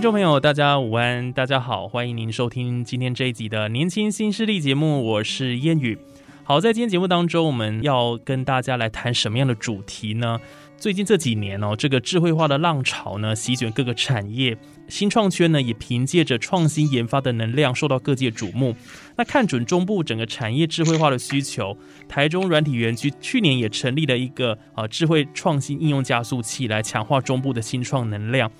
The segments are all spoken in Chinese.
听众朋友，大家午安，大家好，欢迎您收听今天这一集的《年轻新势力》节目，我是烟雨。好，在今天节目当中，我们要跟大家来谈什么样的主题呢？最近这几年哦，这个智慧化的浪潮呢，席卷各个产业，新创圈呢也凭借着创新研发的能量，受到各界瞩目。那看准中部整个产业智慧化的需求，台中软体园区去年也成立了一个啊智慧创新应用加速器，来强化中部的新创能量。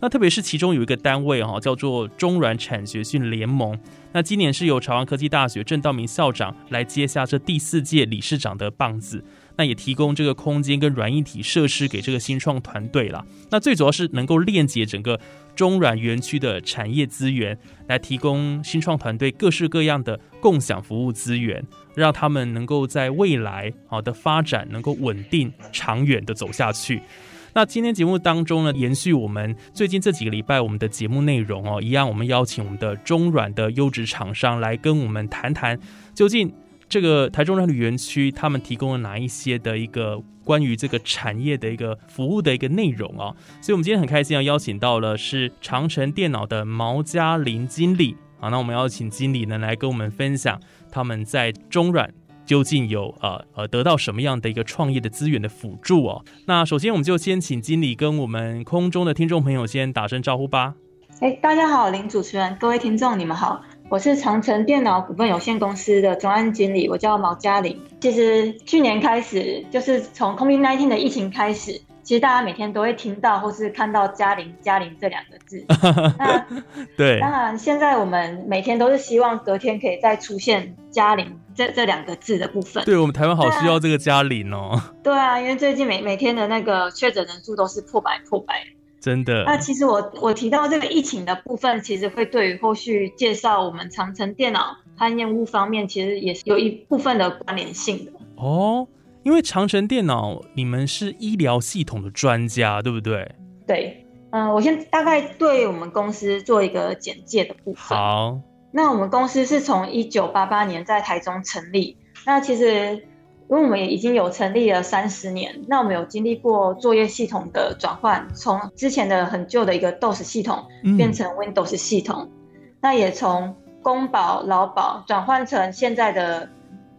那特别是其中有一个单位哈，叫做中软产学训联盟。那今年是由朝阳科技大学郑道明校长来接下这第四届理事长的棒子。那也提供这个空间跟软硬体设施给这个新创团队啦。那最主要是能够链接整个中软园区的产业资源，来提供新创团队各式各样的共享服务资源，让他们能够在未来好的发展能够稳定长远的走下去。那今天节目当中呢，延续我们最近这几个礼拜我们的节目内容哦，一样我们邀请我们的中软的优质厂商来跟我们谈谈，究竟这个台中软旅园区他们提供了哪一些的一个关于这个产业的一个服务的一个内容啊？所以，我们今天很开心要邀请到了是长城电脑的毛嘉林经理好，那我们邀请经理呢来跟我们分享他们在中软。究竟有呃呃得到什么样的一个创业的资源的辅助哦？那首先我们就先请经理跟我们空中的听众朋友先打声招呼吧。哎，大家好，林主持人，各位听众，你们好，我是长城电脑股份有限公司的专案经理，我叫毛嘉玲。其实去年开始，就是从 COVID-19 的疫情开始。其实大家每天都会听到或是看到“嘉玲”“嘉玲”这两个字。那对，当然现在我们每天都是希望隔天可以再出现“嘉玲”这这两个字的部分。对我们台湾好需要这个“嘉玲”哦。对啊，因为最近每每天的那个确诊人数都是破百破百。真的。那其实我我提到这个疫情的部分，其实会对于后续介绍我们长城电脑和业务方面，其实也是有一部分的关联性的。哦。因为长城电脑，你们是医疗系统的专家，对不对？对，嗯，我先大概对我们公司做一个简介的部分。好，那我们公司是从一九八八年在台中成立。那其实，因为我们也已经有成立了三十年，那我们有经历过作业系统的转换，从之前的很旧的一个 DOS 系统变成 Windows 系统，那也从公保、劳保转换成现在的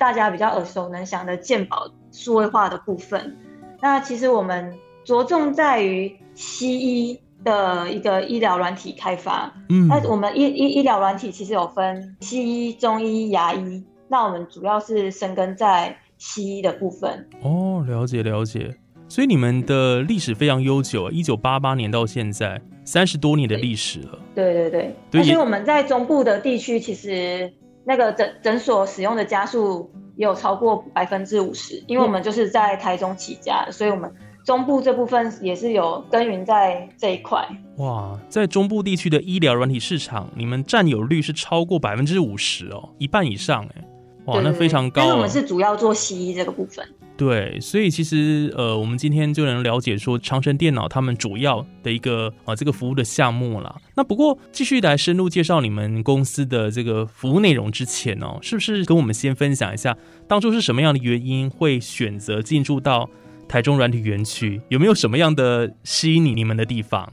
大家比较耳熟能详的鉴宝。数位化的部分，那其实我们着重在于西医的一个医疗软体开发。嗯，那我们医医医疗软体其实有分西医、中医、牙医，那我们主要是深耕在西医的部分。哦，了解了解。所以你们的历史非常悠久，一九八八年到现在三十多年的历史了。对对对，而且我们在中部的地区，其实那个诊诊所使用的加速。有超过百分之五十，因为我们就是在台中起家的，所以我们中部这部分也是有耕耘在这一块。哇，在中部地区的医疗软体市场，你们占有率是超过百分之五十哦，一半以上哎，哇，那非常高。但是我们是主要做西医这个部分。对，所以其实呃，我们今天就能了解说长城电脑他们主要的一个啊这个服务的项目了。那不过继续来深入介绍你们公司的这个服务内容之前哦，是不是跟我们先分享一下当初是什么样的原因会选择进驻到台中软体园区？有没有什么样的吸引你你们的地方？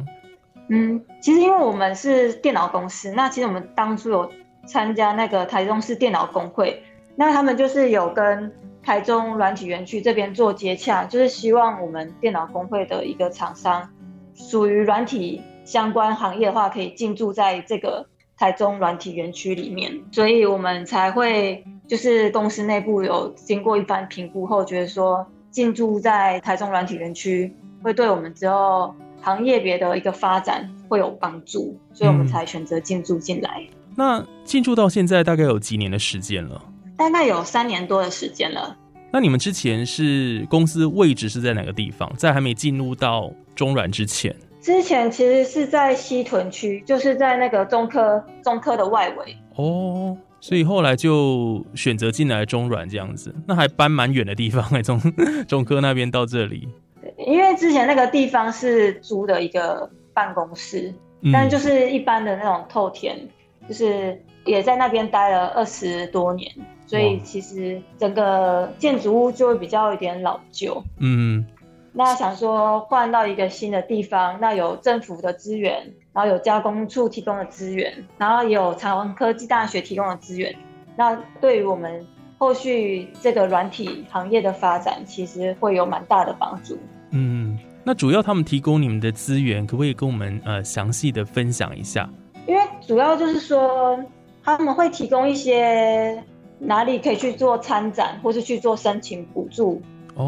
嗯，其实因为我们是电脑公司，那其实我们当初有参加那个台中市电脑工会，那他们就是有跟。台中软体园区这边做接洽，就是希望我们电脑工会的一个厂商，属于软体相关行业的话，可以进驻在这个台中软体园区里面，所以我们才会就是公司内部有经过一番评估后，觉得说。进驻在台中软体园区，会对我们之后行业别的一个发展会有帮助，所以我们才选择进驻进来。那进驻到现在大概有几年的时间了？大概有三年多的时间了。那你们之前是公司位置是在哪个地方？在还没进入到中软之前，之前其实是在西屯区，就是在那个中科中科的外围。哦，所以后来就选择进来中软这样子，那还搬蛮远的地方哎，从 中科那边到这里。对，因为之前那个地方是租的一个办公室，但就是一般的那种透天，就是也在那边待了二十多年。所以其实整个建筑物就会比较有点老旧，嗯，那想说换到一个新的地方，那有政府的资源，然后有加工处提供的资源，然后有长文科技大学提供的资源，那对于我们后续这个软体行业的发展，其实会有蛮大的帮助。嗯，那主要他们提供你们的资源，可不可以跟我们呃详细的分享一下？因为主要就是说他们会提供一些。哪里可以去做参展，或是去做申请补助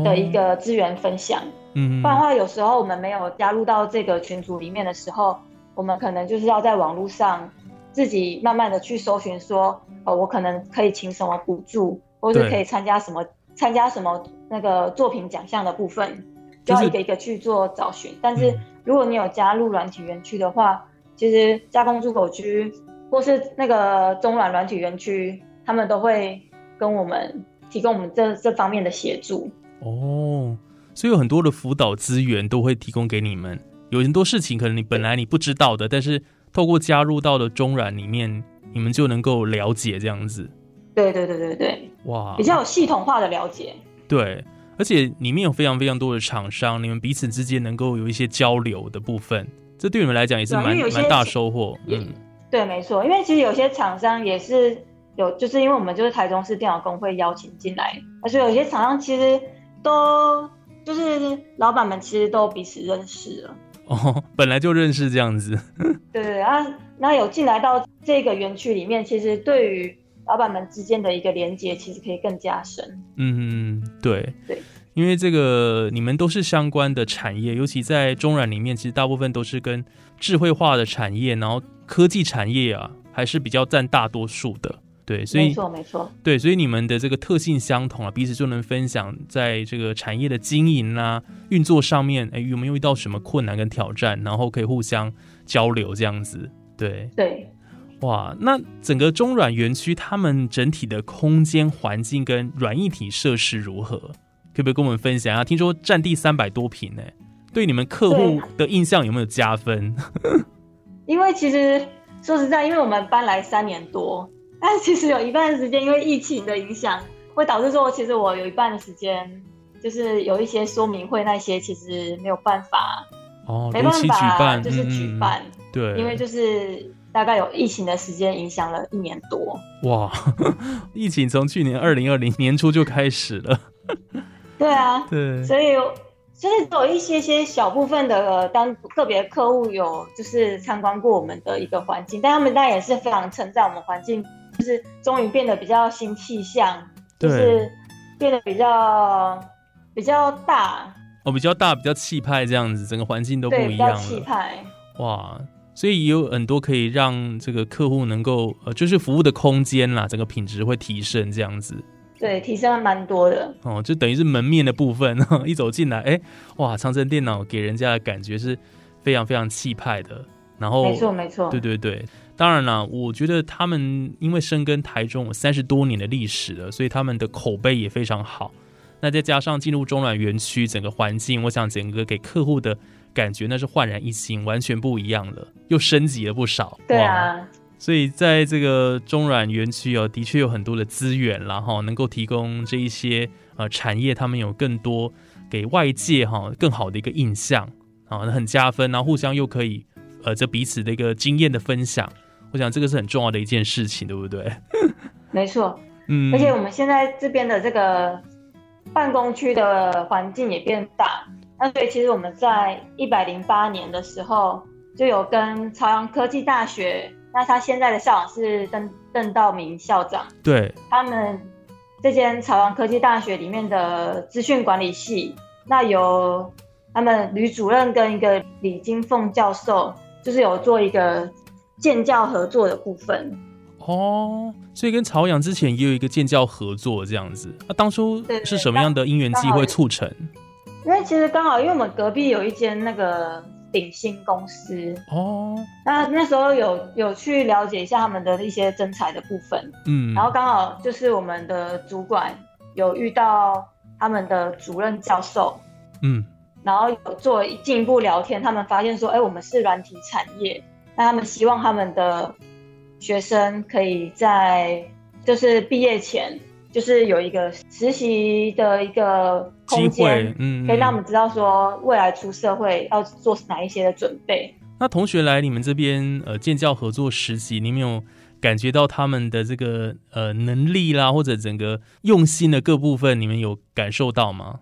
的一个资源分享？嗯，不然的话，有时候我们没有加入到这个群组里面的时候，我们可能就是要在网络上自己慢慢的去搜寻，说，呃，我可能可以请什么补助，或是可以参加什么参加什么那个作品奖项的部分，就要一个一个去做找寻。但是如果你有加入软体园区的话，其实加工出口区或是那个中软软体园区。他们都会跟我们提供我们这这方面的协助哦，所以有很多的辅导资源都会提供给你们。有很多事情可能你本来你不知道的，但是透过加入到的中软里面，你们就能够了解这样子。对对对对对，哇，比较有系统化的了解。对，而且里面有非常非常多的厂商，你们彼此之间能够有一些交流的部分，这对你们来讲也是蛮蛮大收获。嗯，对，没错，因为其实有些厂商也是。有，就是因为我们就是台中市电脑工会邀请进来，而且有些厂商其实都就是老板们其实都彼此认识了。哦，本来就认识这样子。对对啊，那有进来到这个园区里面，其实对于老板们之间的一个连接，其实可以更加深。嗯，对对，因为这个你们都是相关的产业，尤其在中软里面，其实大部分都是跟智慧化的产业，然后科技产业啊，还是比较占大多数的。对，所以没错没错，对，所以你们的这个特性相同啊，彼此就能分享在这个产业的经营啊、运作上面，哎，有没有遇到什么困难跟挑战，然后可以互相交流这样子。对对，哇，那整个中软园区他们整体的空间环境跟软硬体设施如何？可不可以跟我们分享啊？听说占地三百多平呢，对你们客户的印象有没有加分？因为其实说实在，因为我们搬来三年多。但其实有一半的时间，因为疫情的影响，会导致说，其实我有一半的时间，就是有一些说明会那些，其实没有办法，哦，没办法，就是举办，对，因为就是大概有疫情的时间影响了一年多。哇，疫情从去年二零二零年初就开始了。对啊，对，所以就是有一些些小部分的当个别客户有就是参观过我们的一个环境，但他们当然也是非常称赞我们环境。就是终于变得比较新气象，就是变得比较比较大哦，比较大，比较气派这样子，整个环境都不一样了。气派哇，所以也有很多可以让这个客户能够呃，就是服务的空间啦，整个品质会提升这样子。对，提升了蛮多的哦，就等于是门面的部分，一走进来，哎，哇，长城电脑给人家的感觉是非常非常气派的。然后没错没错，对对对。当然了，我觉得他们因为深耕台中有三十多年的历史了，所以他们的口碑也非常好。那再加上进入中软园区，整个环境，我想整个给客户的感觉那是焕然一新，完全不一样了，又升级了不少。对啊，所以在这个中软园区哦，的确有很多的资源然后能够提供这一些呃产业，他们有更多给外界哈更好的一个印象啊，很加分，然后互相又可以呃这彼此的一个经验的分享。我想这个是很重要的一件事情，对不对？没错，嗯，而且我们现在这边的这个办公区的环境也变大，那所以其实我们在一百零八年的时候就有跟朝阳科技大学，那他现在的校长是邓邓道明校长，对，他们这间朝阳科技大学里面的资讯管理系，那由他们吕主任跟一个李金凤教授，就是有做一个建教合作的部分。哦，所以跟朝阳之前也有一个建教合作这样子。那当初是什么样的因缘机会促成？因为其实刚好，因为我们隔壁有一间那个鼎新公司，哦，那那时候有有去了解一下他们的一些征才的部分，嗯，然后刚好就是我们的主管有遇到他们的主任教授，嗯，然后有做进一步聊天，他们发现说，哎，我们是软体产业，那他们希望他们的学生可以在就是毕业前，就是有一个实习的一个机空间会，，嗯，可以让我嗯们知道说未来出社会要做哪一些的准备。那同学来你们这边呃建教合作实习，你们有感觉到他们的这个呃能力啦，或者整个用心的各部分，你们有感受到吗？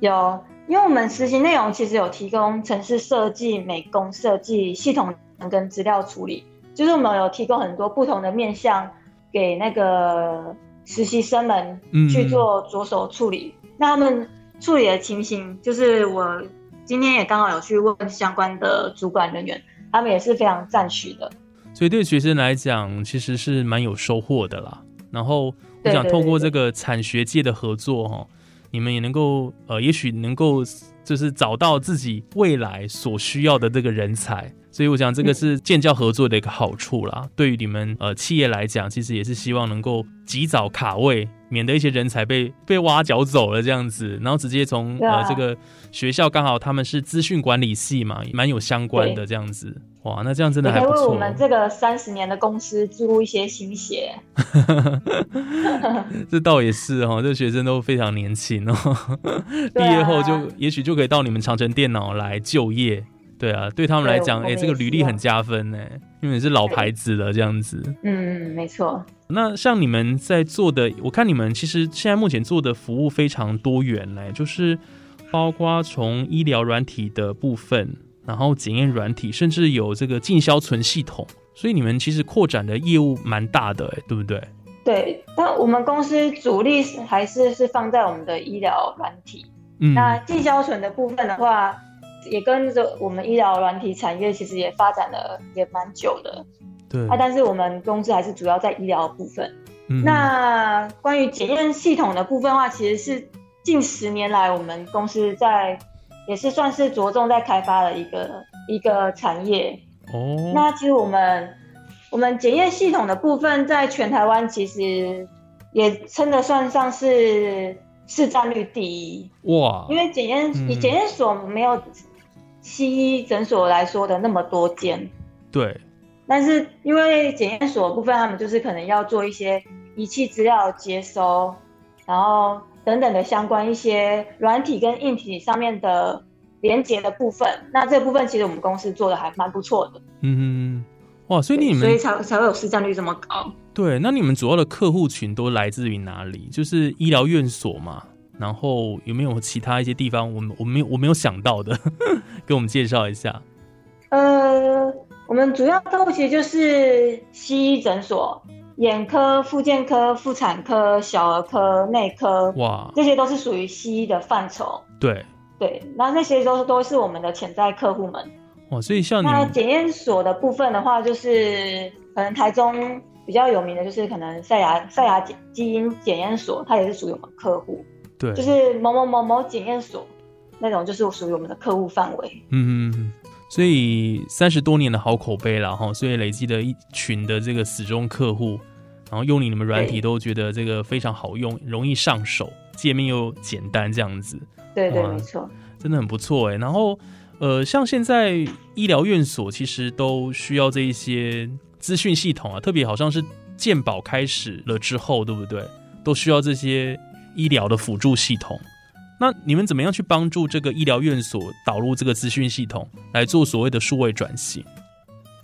有，因为我们实习内容其实有提供城市设计、美工设计、系统跟资料处理，就是我们有提供很多不同的面向给那个实习生们嗯去做着手处理。那他们处理的情形，就是我今天也刚好有去问相关的主管人员，他们也是非常赞许的。所以对学生来讲，其实是蛮有收获的啦。然后我想透过这个产学界的合作哈，你们也能够呃，也许能够就是找到自己未来所需要的这个人才。所以我想这个是建教合作的一个好处啦。对于你们呃企业来讲，其实也是希望能够及早卡位，免得一些人才被被挖角走了这样子，然后直接从、呃这个学校刚好他们是资讯管理系嘛，蛮有相关的这样子。哇，那这样真的也可以为我。们这个三十年的公司注入一些新血。这倒也是哈，这学生都非常年轻哦，毕业后就也许就可以到你们长城电脑来就业。对啊，对他们来讲，哎、这个履历很加分呢，因为你是老牌子了这样子。嗯，没错。那像你们在做的，我看你们其实现在目前做的服务非常多元嘞，就是包括从医疗软体的部分，然后检验软体，甚至有这个进销存系统，所以你们其实扩展的业务蛮大的，哎，对不对？对，但我们公司主力还是是放在我们的医疗软体。嗯，那进销存的部分的话，也跟着我们医疗软体产业其实也发展了也蛮久的。对，啊，但是我们公司还是主要在医疗部分。嗯那关于检验系统的部分的话，其实是近十年来我们公司在也是算是着重在开发的一个一个产业。哦，那其实我们我们检验系统的部分，在全台湾其实也称得算上是市占率第一，哇，因为检验嗯。以检验所没有西医诊所来说的那么多间，对，但是因为检验所的部分，他们就是可能要做一些仪器资料接收，然后等等的相关一些软体跟硬体上面的连接的部分。那这部分其实我们公司做的还蛮不错的，嗯嗯，哇，所以你们所以才才会有市占率这么高。对，那你们主要的客户群都来自于哪里？就是医疗院所嘛，然后有没有其他一些地方我们我没有我没有想到的，给我们介绍一下。呃，我们主要客户其实就是西医诊所、眼科、复健科、妇产科、小儿科、内科，哇，这些都是属于西医的范畴。对，对，那那些都是都是我们的潜在客户们。哇，所以像你那检验所的部分的话，就是可能台中比较有名的，就是可能赛牙赛牙基基因检验所，它也是属于我们客户，对，就是某某某某检验所那种，就是属于我们的客户范围。嗯，嗯嗯所以三十多年的好口碑了哈，所以累积的一群的这个死忠客户，然后用你们软体都觉得这个非常好用，容易上手，界面又简单，这样子。对对，没错。真的很不错哎。然后，呃，像现在医疗院所其实都需要这一些资讯系统啊，特别好像是健保开始了之后，对不对？都需要这些医疗的辅助系统。那你们怎么样去帮助这个医疗院所导入这个资讯系统，来做所谓的数位转型？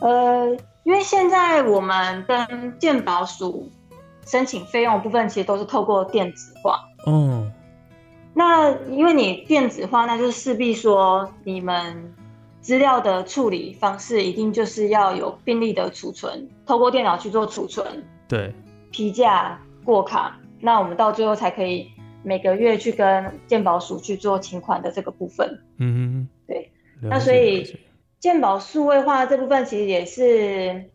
呃，因为现在我们跟健保署申请费用部分，其实都是透过电子化。哦，那因为你电子化，那就是势必说你们资料的处理方式一定就是要有病历的储存，透过电脑去做储存、对，批价、过卡。那我们到最后才可以每个月去跟鉴保署去做请款的这个部分。嗯嗯，对。了那所以解了解健保数位化这部分其实也是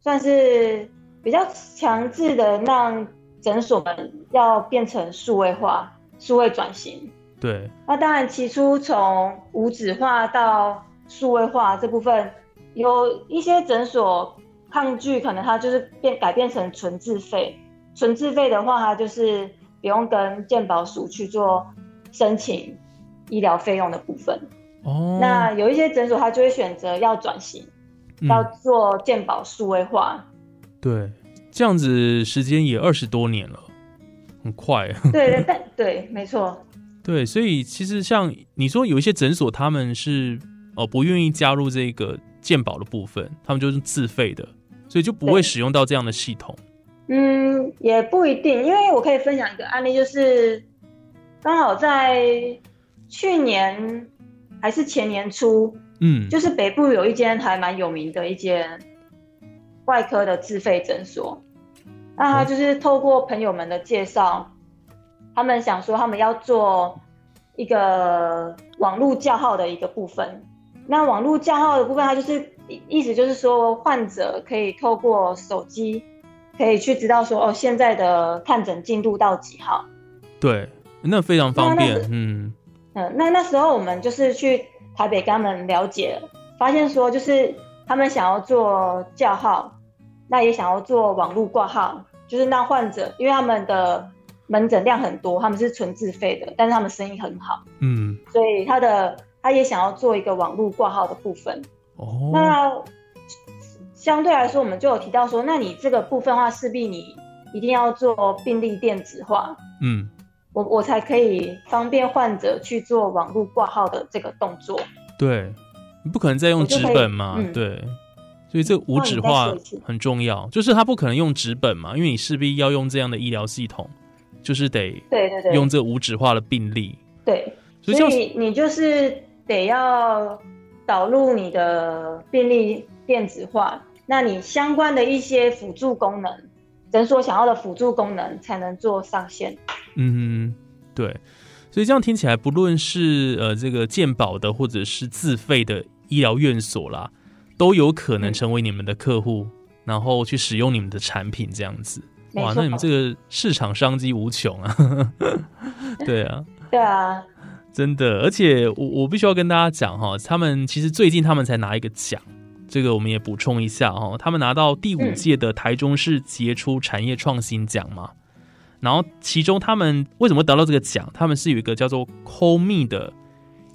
算是比较强制的，让诊所们要变成数位化、数位转型。对，那当然，起初从无纸化到数位化这部分，有一些诊所抗拒，可能它就是变改变成纯自费。纯自费的话，它就是不用跟健保署去做申请医疗费用的部分。哦，那有一些诊所，他就会选择要转型，嗯要做健保数位化。对，这样子时间也二十多年了，很快。对，但对，没错，对，所以其实像你说有一些诊所，他们是哦不愿意加入这个健保的部分，他们就是自费的，所以就不会使用到这样的系统。嗯，也不一定，因为我可以分享一个案例，就是刚好在去年还是前年初，嗯，就是北部有一间还蛮有名的一间外科的自费诊所，那他就是透过朋友们的介绍，他们想说他们要做一个网络叫号的一个部分。那网络叫号的部分，它就是意意思就是说，患者可以透过手机，可以去知道说，哦，现在的看诊进度到几号。对，那非常方便。嗯嗯，那那时候我们就是去台北跟他们了解，发现说就是他们想要做叫号，那也想要做网络挂号，就是让患者，因为他们的门诊量很多，他们是纯自费的，但是他们生意很好，嗯，所以他的他也想要做一个网络挂号的部分。哦，那相对来说，我们就有提到说，那你这个部分的话，势必你一定要做病历电子化，嗯，我我才可以方便患者去做网络挂号的这个动作。对，你不可能再用纸本嘛，嗯对。所以这无纸那化很重要，就是他不可能用纸本嘛，因为你势必要用这样的医疗系统，就是得对对对，用这无纸化的病历。对，所以像所以你就是得要导入你的病历电子化，那你相关的一些辅助功能，诊所想要的辅助功能才能做上线。嗯，对，所以这样听起来，不论是呃这个健保的或者是自费的医疗院所啦，都有可能嗯成为你们的客户，然后去使用你们的产品这样子。哇，那你们这个市场商机无穷啊！对啊，对啊，真的，而且我我必须要跟大家讲哈，他们其实最近他们才拿一个奖，这个我们也补充一下哦，他们拿到第五嗯届的台中市杰出产业创新奖嘛，然后其中他们为什么得到这个奖？他们是有一个叫做 Call Me 的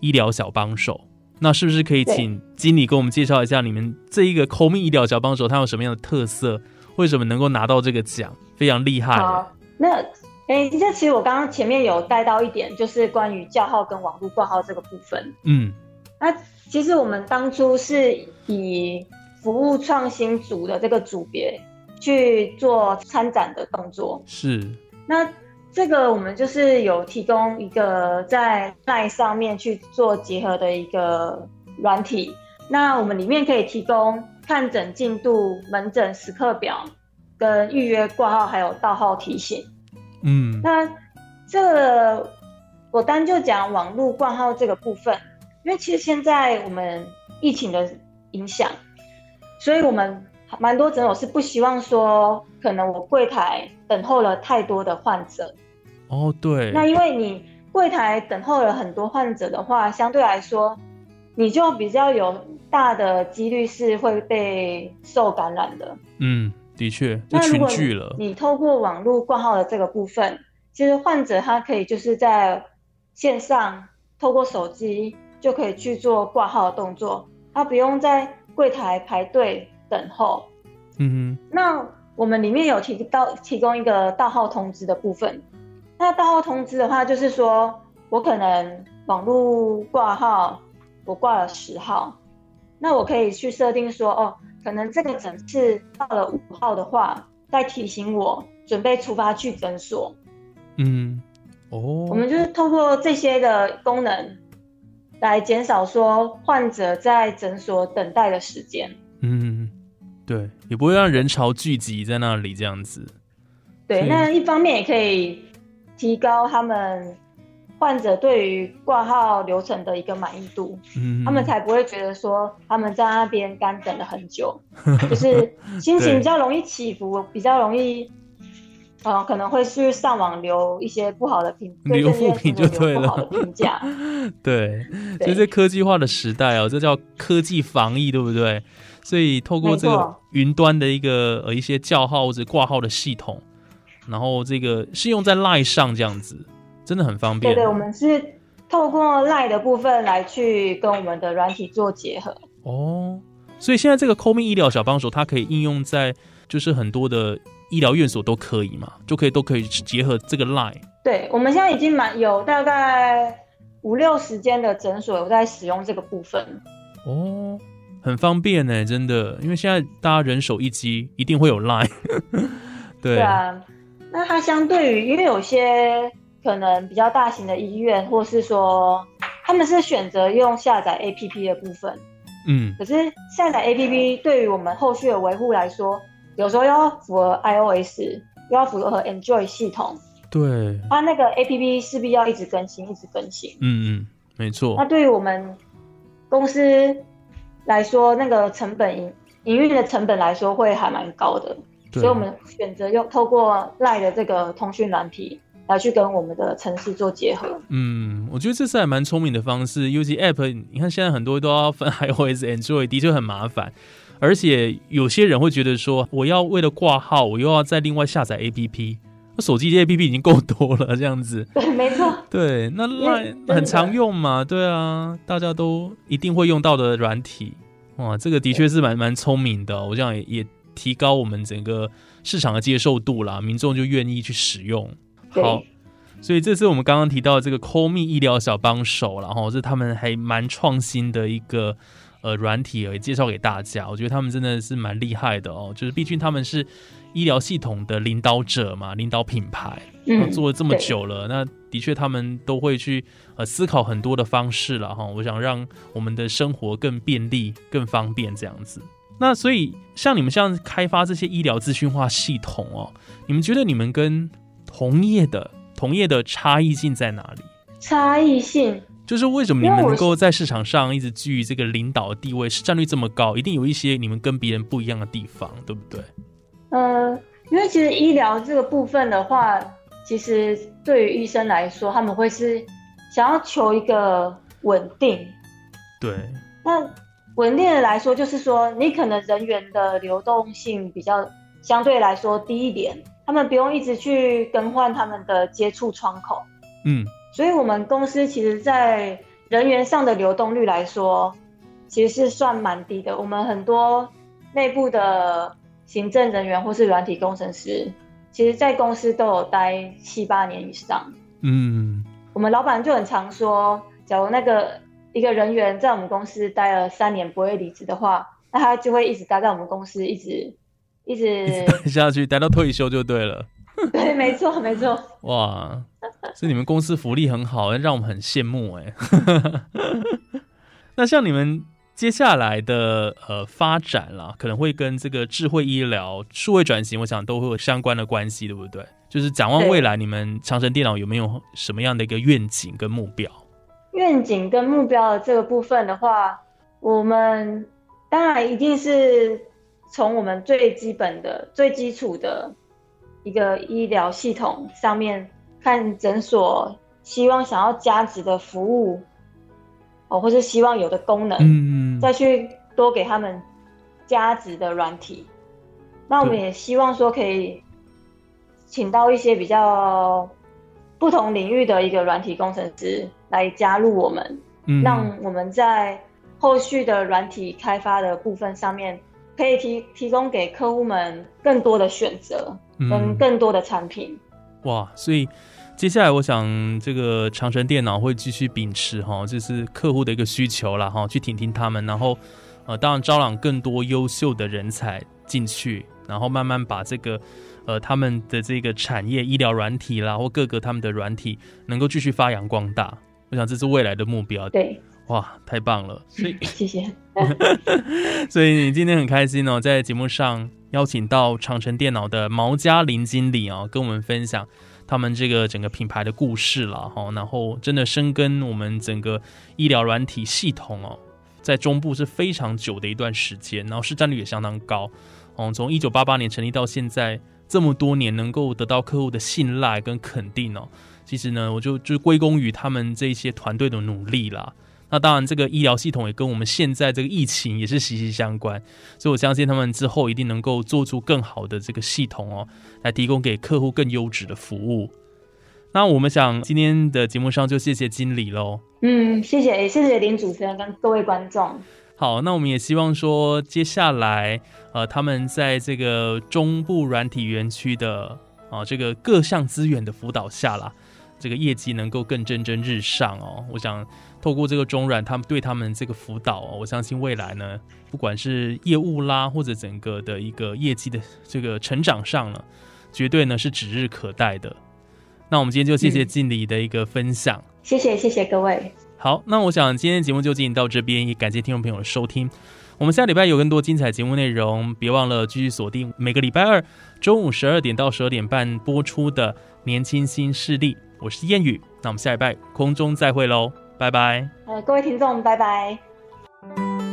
医疗小帮手，那是不是可以请经理给我们介绍一下你们这一个 Call Me 医疗小帮手它有什么样的特色？为什么能够拿到这个奖？非常厉害耶，好，那诶，这其实我刚刚前面有带到一点，就是关于叫号跟网络挂号这个部分。嗯那其实我们当初是以服务创新组的这个组别去做参展的动作。是，那这个我们就是有提供一个在 LINE 上面去做结合的一个软体。那我们里面可以提供看诊进度、门诊时刻表、跟预约挂号，还有到号提醒。嗯那这个我单就讲网络挂号这个部分，因为其实现在我们疫情的影响，所以我们蛮多诊所是不希望说，可能我柜台等候了太多的患者。哦对，那因为你柜台等候了很多患者的话，相对来说，你就比较有大的几率是会被受感染的。嗯，的确，那如果聚了。你透过网络挂号的这个部分，其实患者他可以就是在线上透过手机就可以去做挂号的动作，他不用在柜台排队等候。嗯哼那我们里面有提到提供一个盗号通知的部分。那盗号通知的话，就是说我可能网络挂号，我挂了十号，那我可以去设定说，哦，可能这个诊次到了五号的话，再提醒我准备出发去诊所。嗯，哦，我们就是透过这些的功能，来减少说患者在诊所等待的时间。嗯，对，也不会让人潮聚集在那里这样子。对，那一方面也可以提高他们患者对于挂号流程的一个满意度，嗯他们才不会觉得说他们在那边干等了很久，就是心情比较容易起伏，比较容易。呃，可能会去上网留一些不好的评，对留负评就对了评价。对，对所以在科技化的时代哦，这叫科技防疫，对不对？所以透过这个云端的一个呃一些叫号或者挂号的系统，然后这个是用在 Line 上这样子，真的很方便。对对，我们是透过 Line 的部分来去跟我们的软体做结合。哦，所以现在这个 c o m i 医疗小帮手，它可以应用在就是很多的医疗院所都可以嘛，就可以都可以结合这个 Line。对，我们现在已经蛮有大概五六十间的诊所有在使用这个部分。哦，很方便呢，真的，因为现在大家人手一机，一定会有 Line。对对啊，那它相对于，因为有些可能比较大型的医院，或是说他们是选择用下载 APP 的部分，嗯，可是下载 APP 对于我们后续的维护来说，有时候要符合 iOS，又要符合 Android 系统，对，它那个 APP 势必要一直更新，一直更新。嗯嗯，没错那，对于我们公司来说，那个成本营营运的成本来说会还蛮高的，所以我们选择用透过赖的这个通讯软体来去跟我们的城市做结合。嗯，我觉得这是还蛮聪明的方式。尤其 App，你看现在很多都要分 iOS、Android，的确很麻烦。而且有些人会觉得说，我要为了挂号，我又要再另外下载 APP，那手机的 APP 已经够多了，这样子。对，没错，对，那因为 Line 很常用嘛，对啊，大家都一定会用到的软体。哇，这个的确是蛮蛮聪明的哦、我想也也提高我们整个市场的接受度啦，民众就愿意去使用。好，所以这是我们刚刚提到的这个 Call Me 医疗小帮手，然后是他们还蛮创新的一个呃软体，也介绍给大家。我觉得他们真的是蛮厉害的哦，就是毕竟他们是医疗系统的领导者嘛，领导品牌。嗯，做了这么久了，那的确他们都会去呃思考很多的方式了哈。我想让我们的生活更便利、更方便这样子。那所以像你们像开发这些医疗资讯化系统哦，你们觉得你们跟同业的同业的差异性在哪里？差异性，就是为什么你们能够在市场上一直居于这个领导的地位，市占率这么高，一定有一些你们跟别人不一样的地方，对不对？呃，因为其实医疗这个部分的话，其实对于医生来说，他们会是想要求一个稳定，对，那稳定的来说，就是说你可能人员的流动性比较相对来说低一点，他们不用一直去更换他们的接触窗口，嗯，所以我们公司其实在人员上的流动率来说，其实是算蛮低的。我们很多内部的行政人员或是软体工程师，其实在公司都有待七八年以上。嗯，我们老板就很常说，假如那个一个人员在我们公司待了三年不会离职的话，那他就会一直待在我们公司，一直一直待下去，待到退休就对了。对，没错没错。哇，是你们公司福利很好，让我们很羡慕哎。那像你们接下来的呃发展啦，可能会跟这个智慧医疗、数位转型，我想都会有相关的关系，对不对？就是展望未来，你们长城电脑有没有什么样的一个愿景跟目标？愿景跟目标的这个部分的话，我们当然一定是从我们最基本的、最基础的一个医疗系统上面看诊所希望想要加值的服务，哦，或是希望有的功能，嗯，再去多给他们加值的软体。那我们也希望说可以请到一些比较不同领域的一个软体工程师来加入我们，嗯。让我们在后续的软体开发的部分上面，可以提提供给客户们更多的选择跟嗯更多的产品。哇，所以接下来我想这个长城电脑会继续秉持哈，就是客户的一个需求啦哈，去听听他们，然后呃，当然招揽更多优秀的人才进去，然后慢慢把这个呃他们的这个产业医疗软体啦，或各个他们的软体能够继续发扬光大。我想这是未来的目标。对，哇，太棒了！所以 谢谢。所以你今天很开心哦，在节目上邀请到长城电脑的毛嘉林经理啊，跟我们分享他们这个整个品牌的故事了哈。然后真的深耕我们整个医疗软体系统哦，在中部是非常久的一段时间，然后市占率也相当高。哦，从一九八八年成立到现在这么多年，能够得到客户的信赖跟肯定哦，其实呢，我就就归功于他们这些团队的努力啦。那当然，这个医疗系统也跟我们现在这个疫情也是息息相关，所以我相信他们之后一定能够做出更好的这个系统哦，来提供给客户更优质的服务。那我们想今天的节目上就谢谢经理喽。嗯，谢谢，谢谢林主持人跟各位观众。好，那我们也希望说，接下来呃，他们在这个中部软体园区的啊这个各项资源的辅导下啦，这个业绩能够更蒸蒸日上哦。我想。透过这个中软，他们对他们这个辅导我相信未来呢，不管是业务啦，或者整个的一个业绩的这个成长上了，绝对呢是指日可待的。那我们今天就谢谢经理的一个分享，谢谢谢谢各位。好，那我想今天节目就进行到这边，也感谢听众朋友的收听。我们下礼拜有更多精彩节目内容，别忘了继续锁定每个礼拜二中午十二点到十二点半播出的《年轻新势力》，我是燕语。那我们下一拜空中再会喽。拜拜。呃，各位听众，拜拜。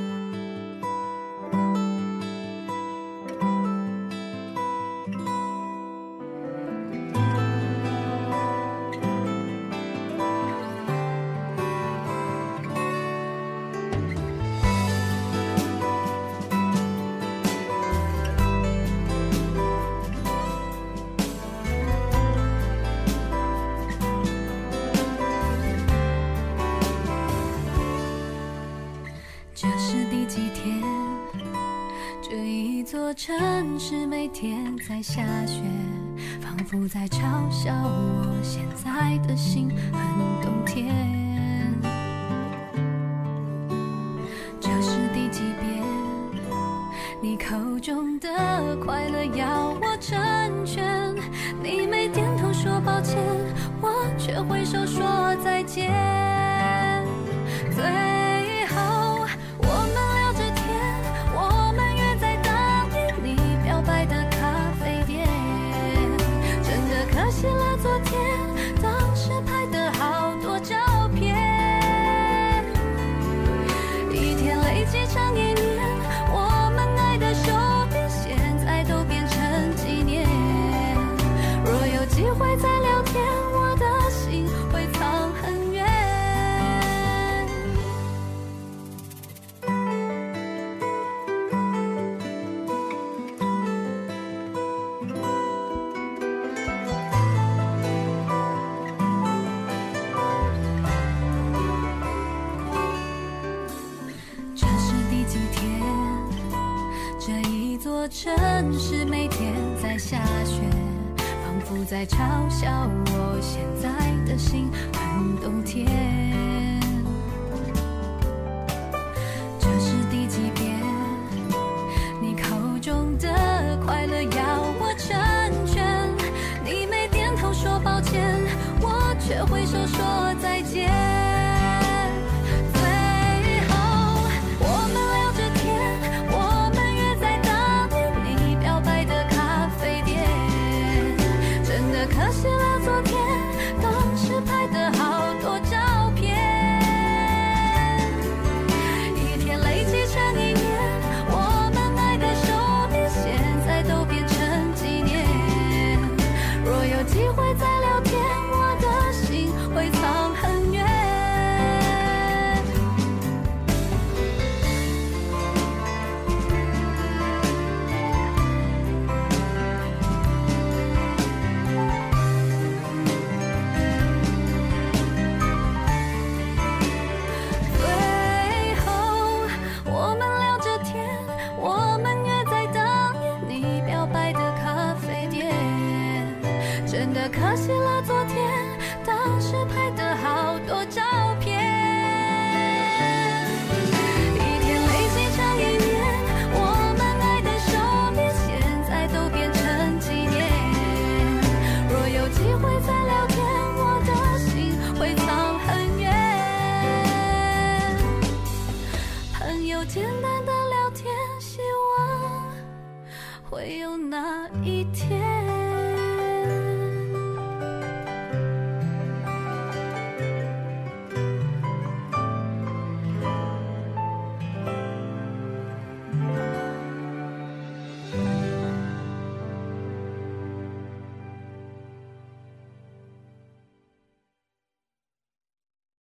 城市每天在下雪，仿佛在嘲笑我现在的心很冬天。